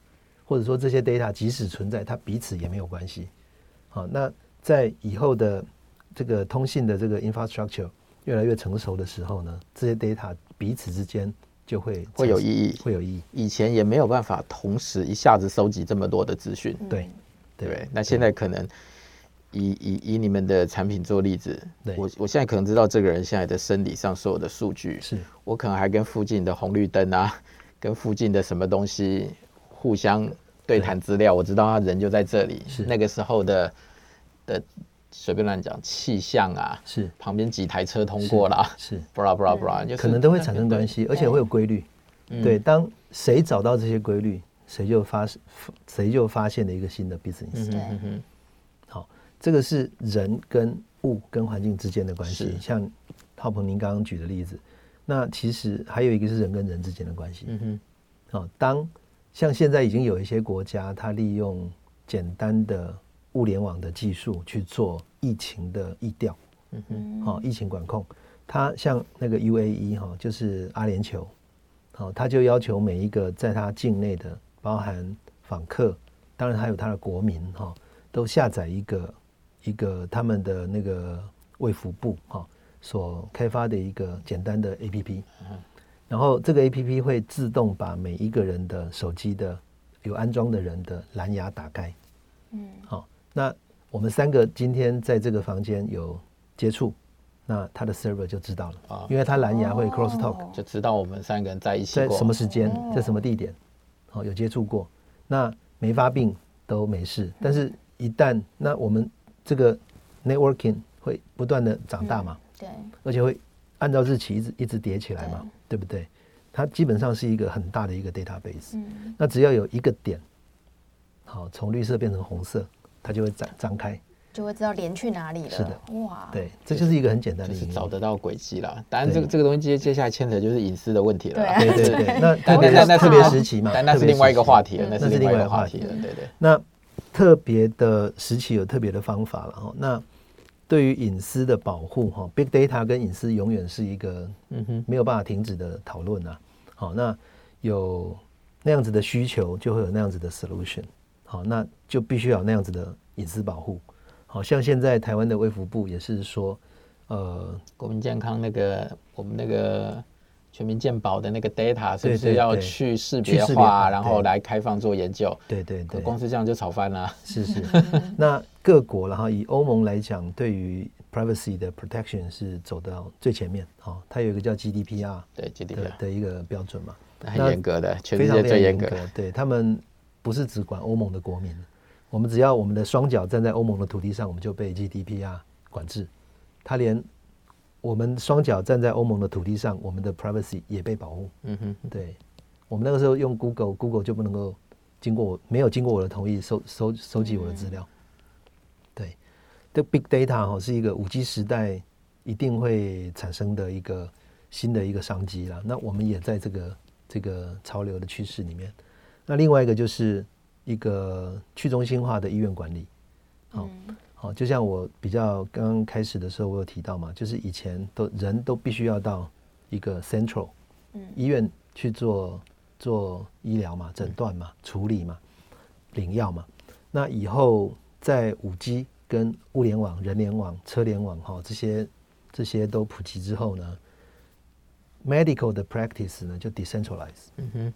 或者说这些 data 即使存在，它彼此也没有关系。好、哦，那在以后的这个通信的这个 infrastructure。越来越成熟的时候呢，这些 data 彼此之间就会会有意义，会有意义。以前也没有办法同时一下子收集这么多的资讯，对对，对。那现在可能以以以你们的产品做例子，对。我我现在可能知道这个人现在的生理上所有的数据，是。我可能还跟附近的红绿灯啊，跟附近的什么东西互相对。谈资料，我知道他人就在这里，是。那个时候的的。随便乱讲，气象啊，是旁边几台车通过啦，是，布拉布拉布拉，就可能都会产生关系，而且会有规律。对，当谁找到这些规律，谁就发谁就发现了一个新的 business。好，这个是人跟物跟环境之间的关系。像浩鹏您刚刚举的例子，那其实还有一个是人跟人之间的关系。嗯哼，好，当像现在已经有一些国家，它利用简单的。物联网的技术去做疫情的疫调，嗯哼，好，疫情管控，它像那个 UAE 哈，就是阿联酋，好，他就要求每一个在他境内的，包含访客，当然还有他的国民哈，都下载一个一个他们的那个卫福部哈所开发的一个简单的 APP，然后这个 APP 会自动把每一个人的手机的有安装的人的蓝牙打开。嗯，好，那我们三个今天在这个房间有接触，那他的 server 就知道了啊，因为他蓝牙会 cross talk，就知道我们三个人在一起在什么时间，在什么地点，好，有接触过，那没发病都没事，但是一旦那我们这个 networking 会不断的长大嘛，对，而且会按照日期一直一直叠起来嘛，对不对？它基本上是一个很大的一个 database，嗯，那只要有一个点，好，从绿色变成红色，它就会展张开，就会知道连去哪里了。是的，哇，对，这就是一个很简单的，就是找得到轨迹啦。当然，这个这个东西接接下来牵扯就是隐私的问题了。对对对，那但那那特别时期嘛，但那是另外一个话题了，那是另外一个话题了。对对，那特别的时期有特别的方法了哈。那对于隐私的保护哈，big data 跟隐私永远是一个嗯哼没有办法停止的讨论啊。好，那有那样子的需求，就会有那样子的 solution。好，那就必须要有那样子的隐私保护。好像现在台湾的卫福部也是说，呃，国民健康那个我们那个全民健保的那个 data 是不是要去识别化，然后来开放做研究？对对对，光是这样就吵翻了。是是。那各国然后以欧盟来讲，对于 privacy 的 protection 是走到最前面，哦，它有一个叫 GDPR，对 GDPR 的一个标准嘛，很严格的，全世界最严格。对，他们不是只管欧盟的国民，我们只要我们的双脚站在欧盟的土地上，我们就被 GDPR 管制。他连我们双脚站在欧盟的土地上，我们的 privacy 也被保护。嗯哼，对，我们那个时候用 Google，Google 就不能够经过我没有经过我的同意收收收集我的资料。对这 big data 哈是一个五 G 时代一定会产生的一个新的一个商机啦。那我们也在这个这个潮流的趋势里面。那另外一个就是一个去中心化的医院管理。好，好，就像我比较刚刚开始的时候，我有提到嘛，就是以前都人都必须要到一个 central 医院去做做医疗嘛、诊断嘛、处理嘛、领药嘛。那以后在五 G 跟物联网、人联网、车联网，哈，这些这些都普及之后呢，medical 的 practice 呢就 decentralize，嗯哼，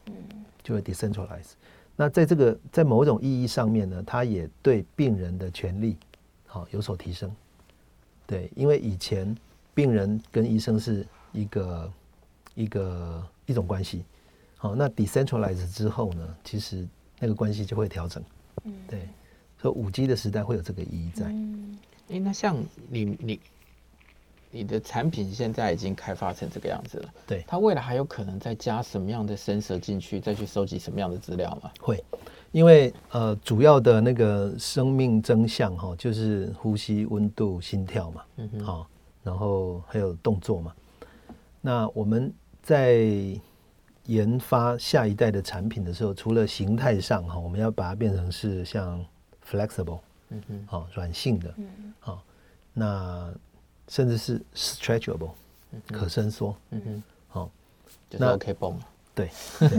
就会 decentralize。那在这个在某种意义上面呢，它也对病人的权利好有所提升。对，因为以前病人跟医生是一个一个一种关系，好，那 decentralize 之后呢，其实那个关系就会调整，嗯，对。所以五 G 的时代会有这个意义在。嗯，哎，那像你你你的产品现在已经开发成这个样子了，对，它未来还有可能再加什么样的 sensor 进去，再去收集什么样的资料吗？会，因为呃，主要的那个生命征象哈，就是呼吸、温度、心跳嘛，嗯哼，好，然后还有动作嘛。那我们在研发下一代的产品的时候，除了形态上哈，我们要把它变成是像 flexible，嗯哼，好软性的，嗯好，那甚至是 stretchable，可伸缩，嗯哼，好，那 OK 绷，对，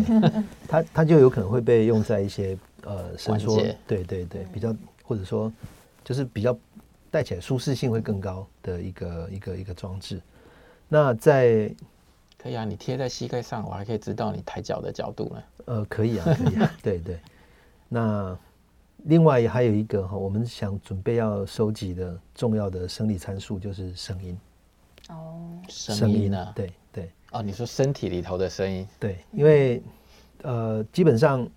它它就有可能会被用在一些呃伸缩，对对对，比较或者说就是比较戴起来舒适性会更高的一个一个一个装置。那在可以啊，你贴在膝盖上，我还可以知道你抬脚的角度呢。呃，可以啊，可以啊，对对，那。另外还有一个哈，我们想准备要收集的重要的生理参数就是声音。哦，声音啊，对对。哦，你说身体里头的声音？对，因为呃，基本上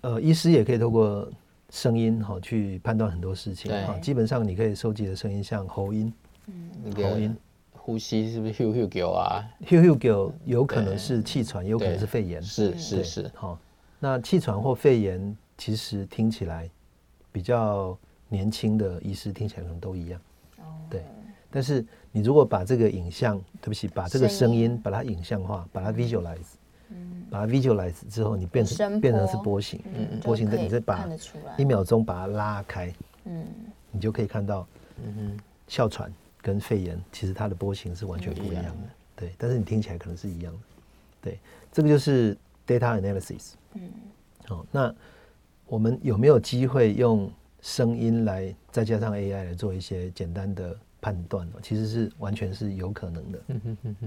呃，医师也可以透过声音哈去判断很多事情。对，基本上你可以收集的声音像喉音，嗯，喉音，呼吸是不是 hu hu 狗啊？hu hu 狗有可能是气喘，有可能是肺炎。是是是。好，那气喘或肺炎其实听起来。比较年轻的医师听起来可能都一样，对。但是你如果把这个影像，对不起，把这个声音。把它影像化，把它 visualize，把它 visualize 之后，你变成变成是波形，波形的，你再把一秒钟把它拉开，嗯。你就可以看到，嗯哮喘跟肺炎其实它的波形是完全不一样的，对。但是你听起来可能是一样的，对。这个就是 data analysis，嗯，好，那。我们有没有机会用声音来再加上 AI 来做一些简单的判断？其实是完全是有可能的。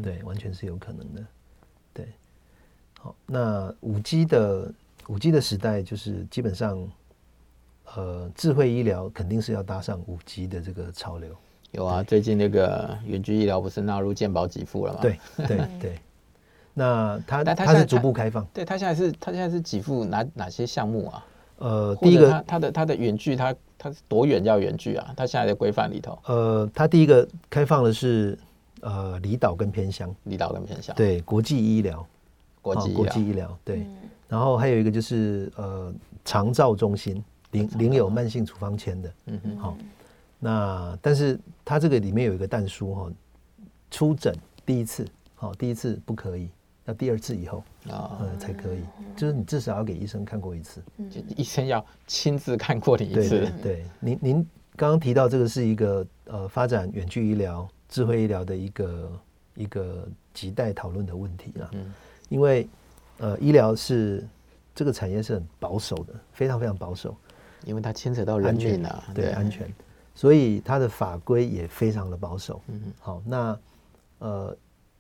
对，完全是有可能的。对，好，那五 G 的五 G 的时代就是基本上，呃，智慧医疗肯定是要搭上五 G 的这个潮流。有啊，最近那个远距医疗不是纳入健保给付了吗？对对 对。那它它是逐步开放。对，它现在是它现在是给付哪哪些项目啊？呃，第一个它它的它的远距，它它是多远叫远距啊？它现在的规范里头，呃，它第一个开放的是呃离岛跟偏乡，离岛跟偏乡。对，国际医疗，国际国际医疗，对。然后还有一个就是呃长照中心领领有慢性处方签的，嗯哼，好。那但是它这个里面有一个但书哈，出诊第一次，好，第一次不可以。那第二次以后啊，嗯，才可以，就是你至少要给医生看过一次，就医生要亲自看过你一次。对，对，您您刚刚提到这个是一个呃发展远距医疗、智慧医疗的一个一个亟待讨论的问题啊。嗯，因为呃医疗是这个产业是很保守的，非常非常保守，因为它牵扯到人命啊，对，对安全，所以它的法规也非常的保守。嗯，好，那呃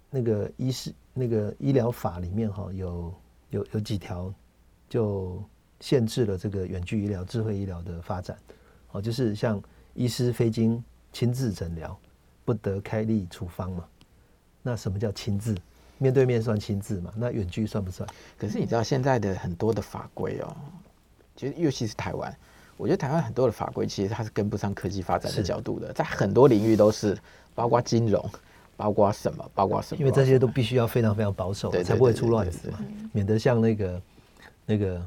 那个医师。那个医疗法里面哈有有有几条就限制了这个远距医疗、智慧医疗的发展，哦，就是像医师非经亲自诊疗，不得开立处方嘛。那什么叫亲自？面对面算亲自嘛？那远距算不算？可是你知道现在的很多的法规哦，其实尤其是台湾，我觉得台湾很多的法规其实它是跟不上科技发展的角度的，在很多领域都是，包括金融。包括什么？包括什么？因为这些都必须要非常非常保守，才不会出乱子嘛，免得像那个、那个、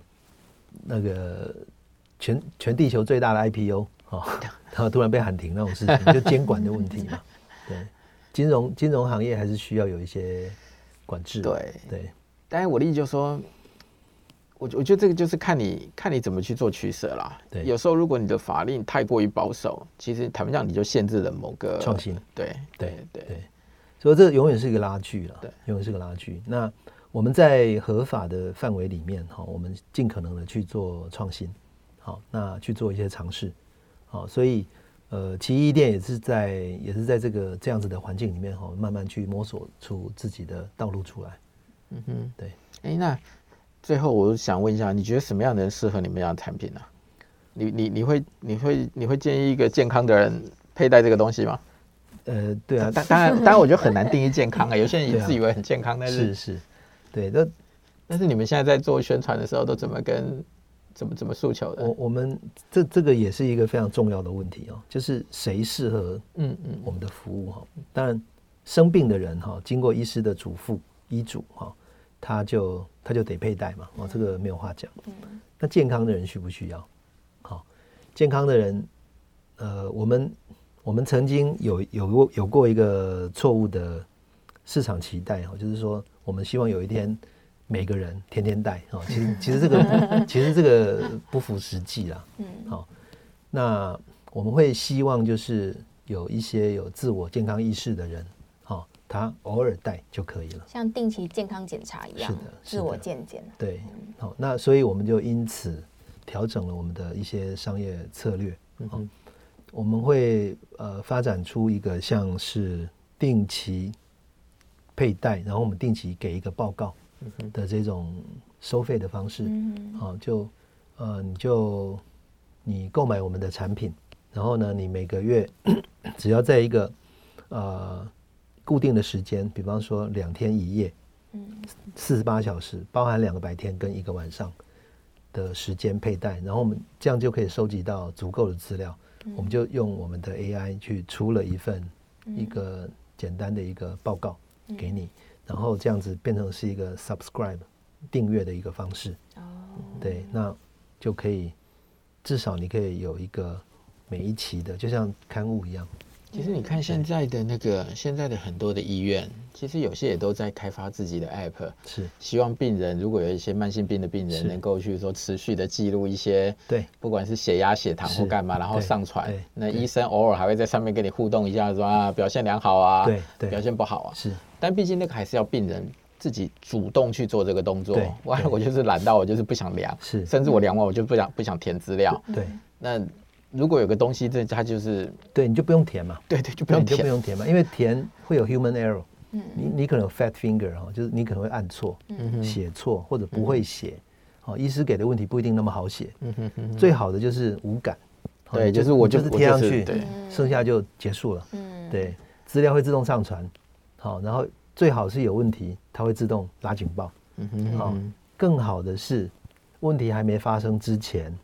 那个全全地球最大的 IPO 哦，然后突然被喊停那种事情，就监管的问题嘛。对，金融金融行业还是需要有一些管制。对对，但是我的意思就是说，我我觉得这个就是看你看你怎么去做取舍啦。对，有时候如果你的法令太过于保守，其实坦白讲，你就限制了某个创新。对对对对。所以这永远是一个拉锯了，对，永远是个拉锯。那我们在合法的范围里面，哈，我们尽可能的去做创新，好，那去做一些尝试，好，所以呃，奇异店也是在也是在这个这样子的环境里面，哈，慢慢去摸索出自己的道路出来。嗯哼，对。哎，那最后我想问一下，你觉得什么样的人适合你们这样的产品呢？你你你会你会你会建议一个健康的人佩戴这个东西吗？呃，对啊，当当然，当然，我觉得很难定义健康啊。有些人也自以为很健康，但是是是，对，那但是你们现在在做宣传的时候，都怎么跟怎么怎么诉求的？我我们这这个也是一个非常重要的问题哦，就是谁适合嗯嗯我们的服务哈？当然生病的人哈，经过医师的嘱咐医嘱哈，他就他就得佩戴嘛，哦，这个没有话讲。嗯那健康的人需不需要？好，健康的人，呃，我们。我们曾经有有过有过一个错误的市场期待哈，就是说我们希望有一天每个人天天戴哈，其实其实这个 其实这个不符实际啦。嗯，好，那我们会希望就是有一些有自我健康意识的人，哈，他偶尔戴就可以了，像定期健康检查一样，是的，自我健检。对，好，那所以我们就因此调整了我们的一些商业策略。嗯。我们会呃发展出一个像是定期佩戴，然后我们定期给一个报告的这种收费的方式。好，就呃你就你购买我们的产品，然后呢，你每个月 只要在一个呃固定的时间，比方说两天一夜，嗯四十八小时，包含两个白天跟一个晚上的时间佩戴，然后我们这样就可以收集到足够的资料。我们就用我们的 AI 去出了一份一个简单的一个报告给你，然后这样子变成是一个 subscribe 订阅的一个方式。对，那就可以至少你可以有一个每一期的，就像刊物一样。其实你看现在的那个现在的很多的医院，其实有些也都在开发自己的 app，是。希望病人如果有一些慢性病的病人，能够去说持续的记录一些，对，不管是血压、血糖或干嘛，然后上传。那医生偶尔还会在上面跟你互动一下，说啊表现良好啊，对。对，表现不好啊，是。但毕竟那个还是要病人自己主动去做这个动作。我我就是懒到我就是不想量，是，甚至我量完我就不想不想填资料。对，那。如果有个东西，这它就是对，你就不用填嘛。对对，就不用填，就不用填嘛，因为填会有 human error。嗯，你你可能有 fat finger 哈，就是你可能会按错、写错或者不会写，哦，医师给的问题不一定那么好写。嗯哼哼。最好的就是无感。对，就是我就是贴上去，对，剩下就结束了。嗯。对，资料会自动上传。好，然后最好是有问题，它会自动拉警报。嗯哼。好，更好的是，问题还没发生之前，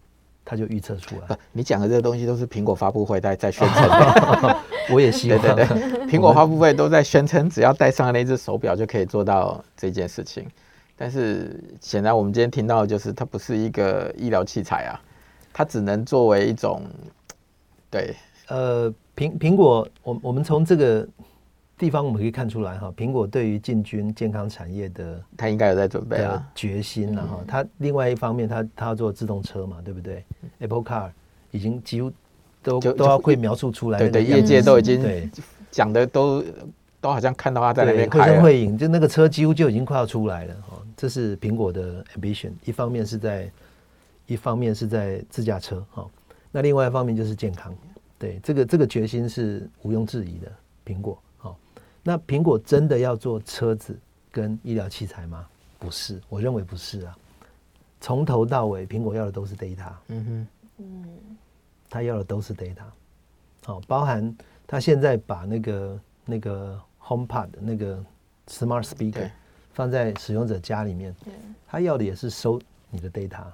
它就预测出来。你讲的这个东西都是苹果发布会在在宣称的。我也希望。对对对，苹果发布会都在宣称，只要戴上那只手表就可以做到这件事情。但是显然，我们今天听到的就是，它不是一个医疗器材啊，它只能作为一种，对，呃，苹苹果，我我们从这个地方我们可以看出来哈，苹果对于进军健康产业的，他应该有在准备啊，决心了哈。它另外一方面，他他要做自动车嘛，对不对？Apple Car 已经几乎都都要会描述出来，对对，业界都已经讲的都都好像看到他在那边开了，会影，就那个车几乎就已经快要出来了哈。这是苹果的 ambition，一方面是在，一方面是在自驾车，哈，那另外一方面就是健康，对，这个这个决心是毋庸置疑的。苹果，好，那苹果真的要做车子跟医疗器材吗？不是，我认为不是啊。从头到尾，苹果要的都是 data，嗯哼，嗯，他要的都是 data，好，包含他现在把那个那个 HomePod 那个 Smart Speaker。放在使用者家里面，他要的也是收你的 data，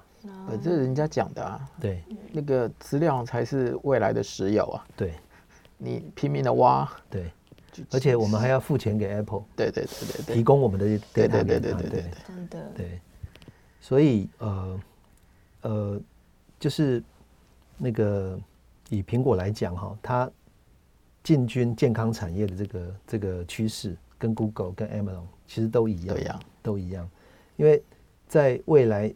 呃，这是人家讲的啊，对，那个资料才是未来的石油啊，对，你拼命的挖，对，而且我们还要付钱给 Apple，对对对对对，提供我们的 data，对对对对对对，真的，对，所以呃呃，就是那个以苹果来讲哈，它进军健康产业的这个这个趋势，跟 Google 跟 Amazon。其实都一样，样。都一样，因为在未来，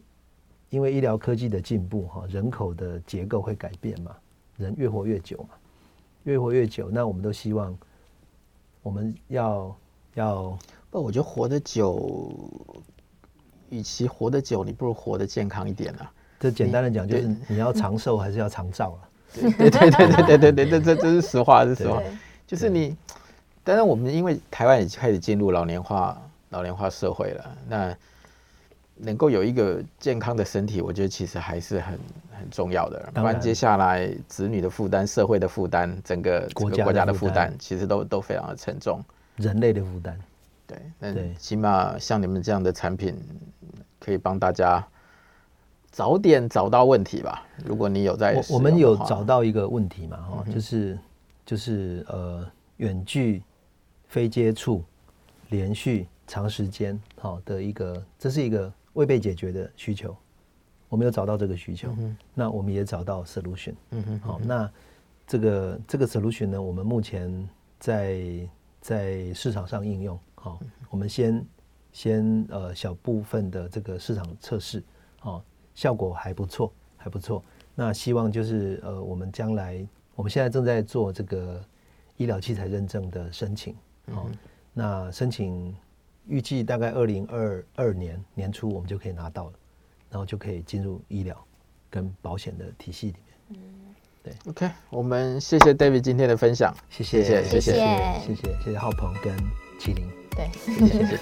因为医疗科技的进步，哈，人口的结构会改变嘛，人越活越久嘛，越活越久，那我们都希望，我们要要，不，我觉得活得久，与其活得久，你不如活得健康一点啊。这简单的讲，就是你要长寿还是要长照 了？对对对对对对对，这这这是实话，是实话，就是你。当然，我们因为台湾已经开始进入老年化、老年化社会了，那能够有一个健康的身体，我觉得其实还是很很重要的。不然接下来子女的负担、社会的负担、整个国家的负担，其实都都非常的沉重。人类的负担，对，那起码像你们这样的产品，可以帮大家早点找到问题吧。如果你有在，我我们有找到一个问题嘛？哈，就是就是呃，远距。非接触、连续长时间，好的一个，这是一个未被解决的需求。我们有找到这个需求，嗯、那我们也找到 solution。嗯哼，好，那这个这个 solution 呢，我们目前在在市场上应用。好，我们先先呃小部分的这个市场测试，好，效果还不错，还不错。那希望就是呃，我们将来我们现在正在做这个医疗器材认证的申请。好，那申请预计大概二零二二年年初我们就可以拿到了，然后就可以进入医疗跟保险的体系里面。嗯，对。OK，我们谢谢 David 今天的分享，谢谢，谢谢，谢谢，谢谢，谢谢浩鹏跟麒麟。对，谢谢。谢谢